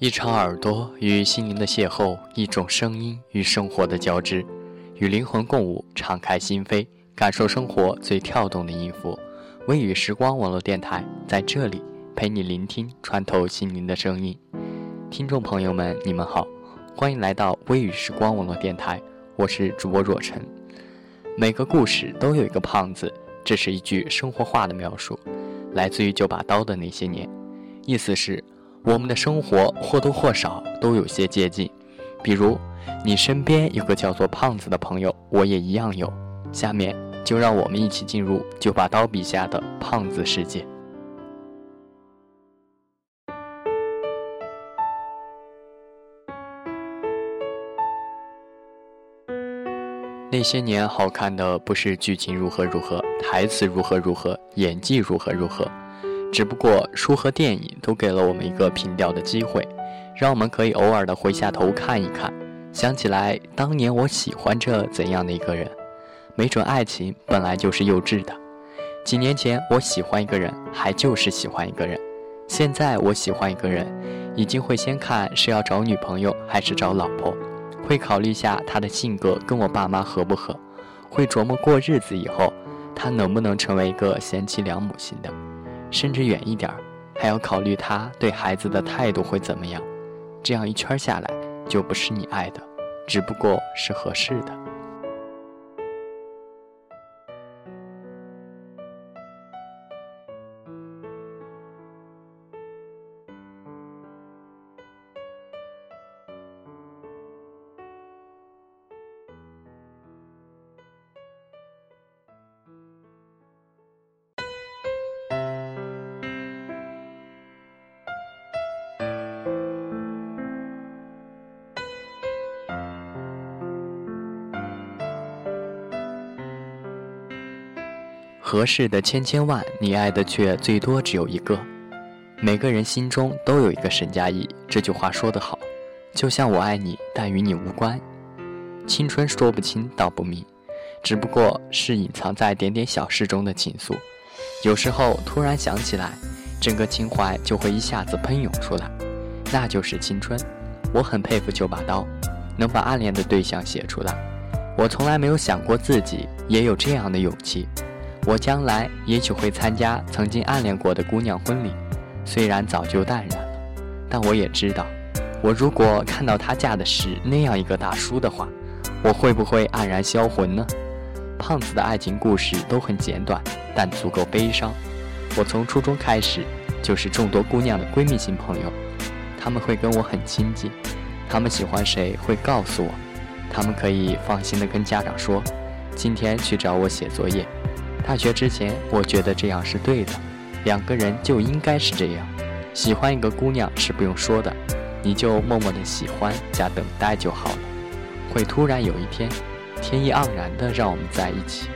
一场耳朵与心灵的邂逅，一种声音与生活的交织，与灵魂共舞，敞开心扉，感受生活最跳动的音符。微雨时光网络电台在这里陪你聆听穿透心灵的声音。听众朋友们，你们好，欢迎来到微雨时光网络电台，我是主播若晨。每个故事都有一个胖子，这是一句生活化的描述，来自于九把刀的那些年，意思是。我们的生活或多或少都有些接近，比如你身边有个叫做胖子的朋友，我也一样有。下面就让我们一起进入九把刀笔下的胖子世界。那些年好看的不是剧情如何如何，台词如何如何，演技如何如何。只不过书和电影都给了我们一个凭吊的机会，让我们可以偶尔的回下头看一看，想起来当年我喜欢着怎样的一个人。没准爱情本来就是幼稚的。几年前我喜欢一个人，还就是喜欢一个人。现在我喜欢一个人，已经会先看是要找女朋友还是找老婆，会考虑一下他的性格跟我爸妈合不合，会琢磨过日子以后他能不能成为一个贤妻良母型的。甚至远一点，还要考虑他对孩子的态度会怎么样。这样一圈下来，就不是你爱的，只不过是合适的。合适的千千万，你爱的却最多只有一个。每个人心中都有一个沈佳宜，这句话说得好，就像我爱你，但与你无关。青春说不清道不明，只不过是隐藏在点点小事中的情愫。有时候突然想起来，整个情怀就会一下子喷涌出来，那就是青春。我很佩服九把刀，能把暗恋的对象写出来。我从来没有想过自己也有这样的勇气。我将来也许会参加曾经暗恋过的姑娘婚礼，虽然早就淡然了，但我也知道，我如果看到她嫁的是那样一个大叔的话，我会不会黯然销魂呢？胖子的爱情故事都很简短，但足够悲伤。我从初中开始就是众多姑娘的闺蜜型朋友，她们会跟我很亲近，她们喜欢谁会告诉我，她们可以放心的跟家长说，今天去找我写作业。大学之前，我觉得这样是对的，两个人就应该是这样。喜欢一个姑娘是不用说的，你就默默的喜欢加等待就好了。会突然有一天，天意盎然的让我们在一起。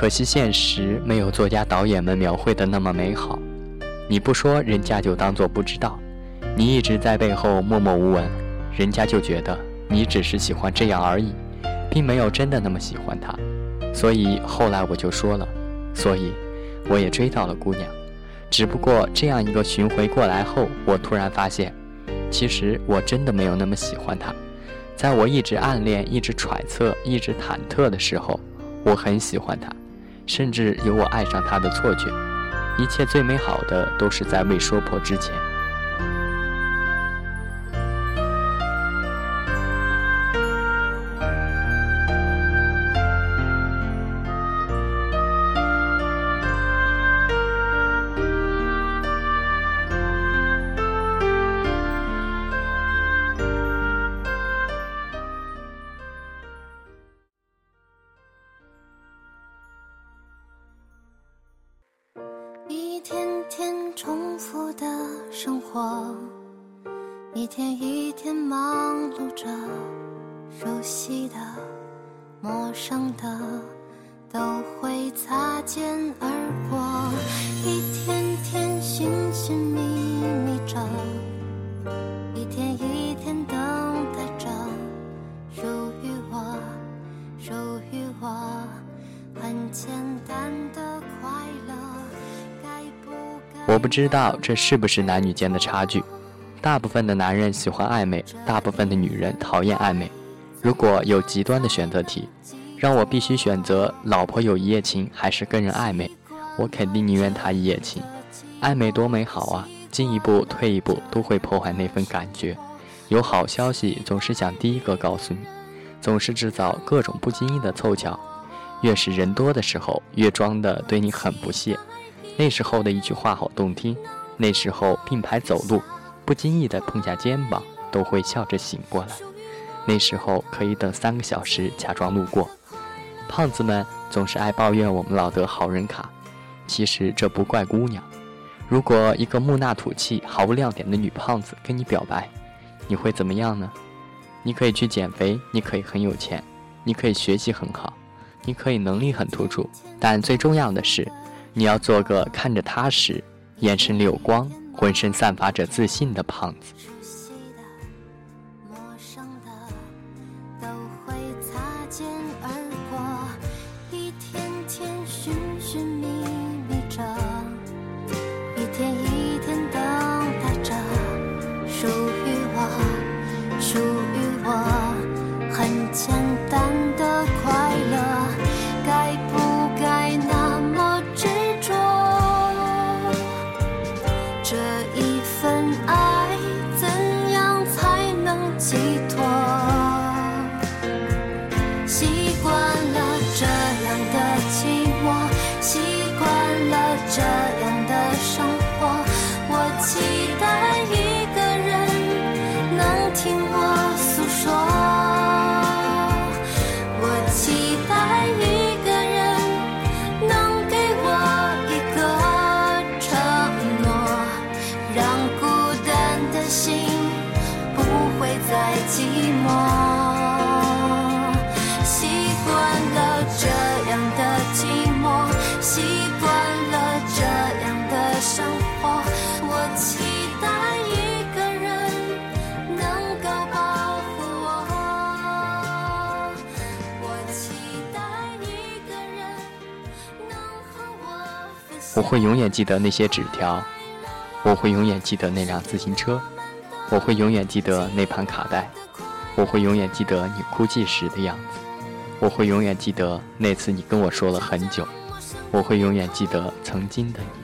可惜现实没有作家导演们描绘的那么美好。你不说，人家就当做不知道；你一直在背后默默无闻，人家就觉得你只是喜欢这样而已，并没有真的那么喜欢他。所以后来我就说了，所以我也追到了姑娘。只不过这样一个巡回过来后，我突然发现，其实我真的没有那么喜欢他。在我一直暗恋、一直揣测、一直忐忑的时候，我很喜欢他。甚至有我爱上他的错觉，一切最美好的都是在未说破之前。生活，一天一天忙碌着，熟悉的、陌生的都会擦肩而过，一天天寻寻觅觅着，一天一我不知道这是不是男女间的差距。大部分的男人喜欢暧昧，大部分的女人讨厌暧昧。如果有极端的选择题，让我必须选择老婆有一夜情还是跟人暧昧，我肯定宁愿他一夜情。暧昧多美好啊，进一步退一步都会破坏那份感觉。有好消息总是想第一个告诉你，总是制造各种不经意的凑巧。越是人多的时候，越装的对你很不屑。那时候的一句话好动听，那时候并排走路。不经意的碰下肩膀，都会笑着醒过来。那时候可以等三个小时，假装路过。胖子们总是爱抱怨我们老得好人卡，其实这不怪姑娘。如果一个木讷土气、毫无亮点的女胖子跟你表白，你会怎么样呢？你可以去减肥，你可以很有钱，你可以学习很好，你可以能力很突出，但最重要的是，你要做个看着踏实、眼神里有光。浑身散发着自信的胖子。我会永远记得那些纸条，我会永远记得那辆自行车，我会永远记得那盘卡带，我会永远记得你哭泣时的样子，我会永远记得那次你跟我说了很久，我会永远记得曾经的你。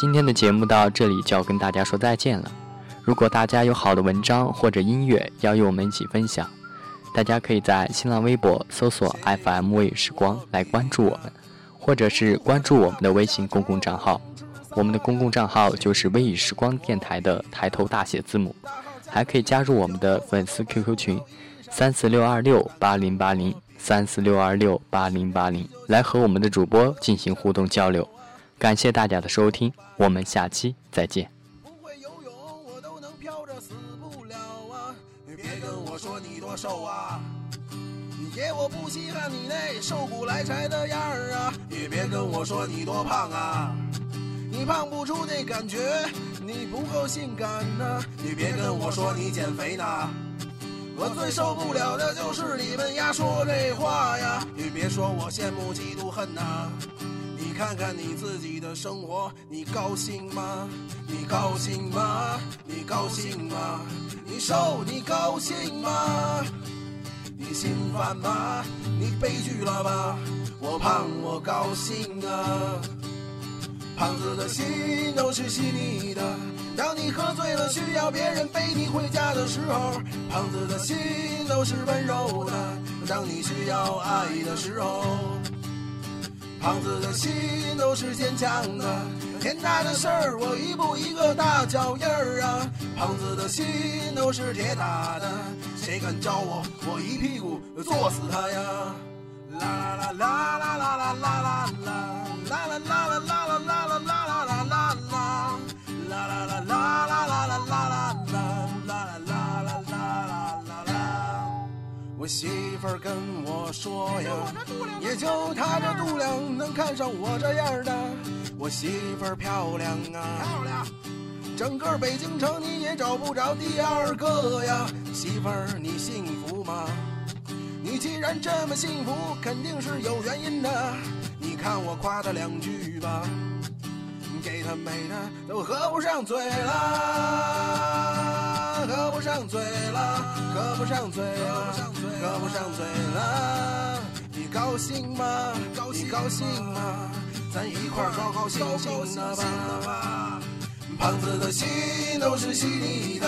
今天的节目到这里就要跟大家说再见了。如果大家有好的文章或者音乐要与我们一起分享，大家可以在新浪微博搜索 FM 微时光来关注我们，或者是关注我们的微信公共账号。我们的公共账号就是微雨时光电台的抬头大写字母。还可以加入我们的粉丝 QQ 群：三四六二六八零八零三四六二六八零八零来和我们的主播进行互动交流。感谢大家的收听，我们下期再见。不会游泳，我都能飘着，死不了啊！你别跟我说你多瘦啊！爷我不稀罕你那瘦骨来柴的样儿啊！也别跟我说你多胖啊！你胖不出那感觉，你不够性感呐！你别跟我说你减肥呢！我最受不了的就是你们丫说这话呀！你别说我羡慕嫉妒恨呐！看看你自己的生活，你高兴吗？你高兴吗？你高兴吗？你瘦你高兴吗？你心烦吗？你悲剧了吧？我胖我高兴啊！胖子的心都是细腻的。当你喝醉了需要别人背你回家的时候，胖子的心都是温柔的。当你需要爱的时候，胖子的心都是坚强的。天大的事儿我一步一个大脚印儿啊！胖子的心都是铁打的，谁敢招我，我一屁股坐死他呀！啦啦啦啦啦啦啦啦啦。啦啦啦啦啦啦啦啦啦啦啦我媳妇儿跟我说呀，也就她这肚量能看上我这样的。我媳妇儿漂亮啊，漂亮。整个北京城你也找不着第二个呀，媳妇儿你幸福吗？你既然这么幸福，肯定是有原因的。你看我夸她两句吧，给她美的都合不上嘴了，合不上嘴了，合不上嘴了，合不上嘴了。你高兴吗？你高兴吗？咱一块儿高高兴兴的吧。胖子的心都是细腻的，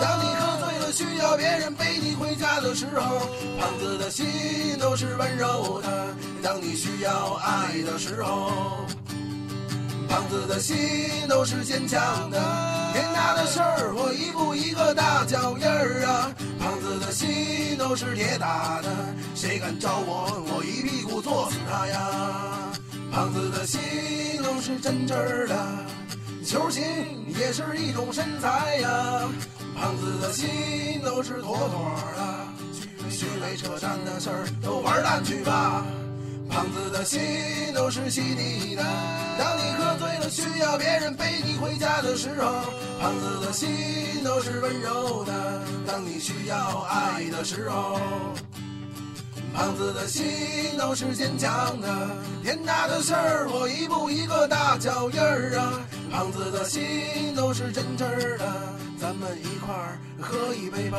当你喝醉了需要别人背你回家的时候，胖子的心都是温柔的。当你需要爱的时候，胖子的心都是坚强的。天大的事儿我一步一个大脚印儿啊，胖子的心都是铁打的，谁敢招我，我一屁股坐死他呀。胖子的心都是真真儿的。球形也是一种身材呀，胖子的心都是妥妥的，虚伪扯淡的事儿都玩蛋去吧。胖子的心都是细腻的，当你喝醉了需要别人背你回家的时候，胖子的心都是温柔的，当你需要爱的时候。胖子的心都是坚强的，天大的事儿我一步一个大脚印儿啊！胖子的心都是真真儿的，咱们一块儿喝一杯吧。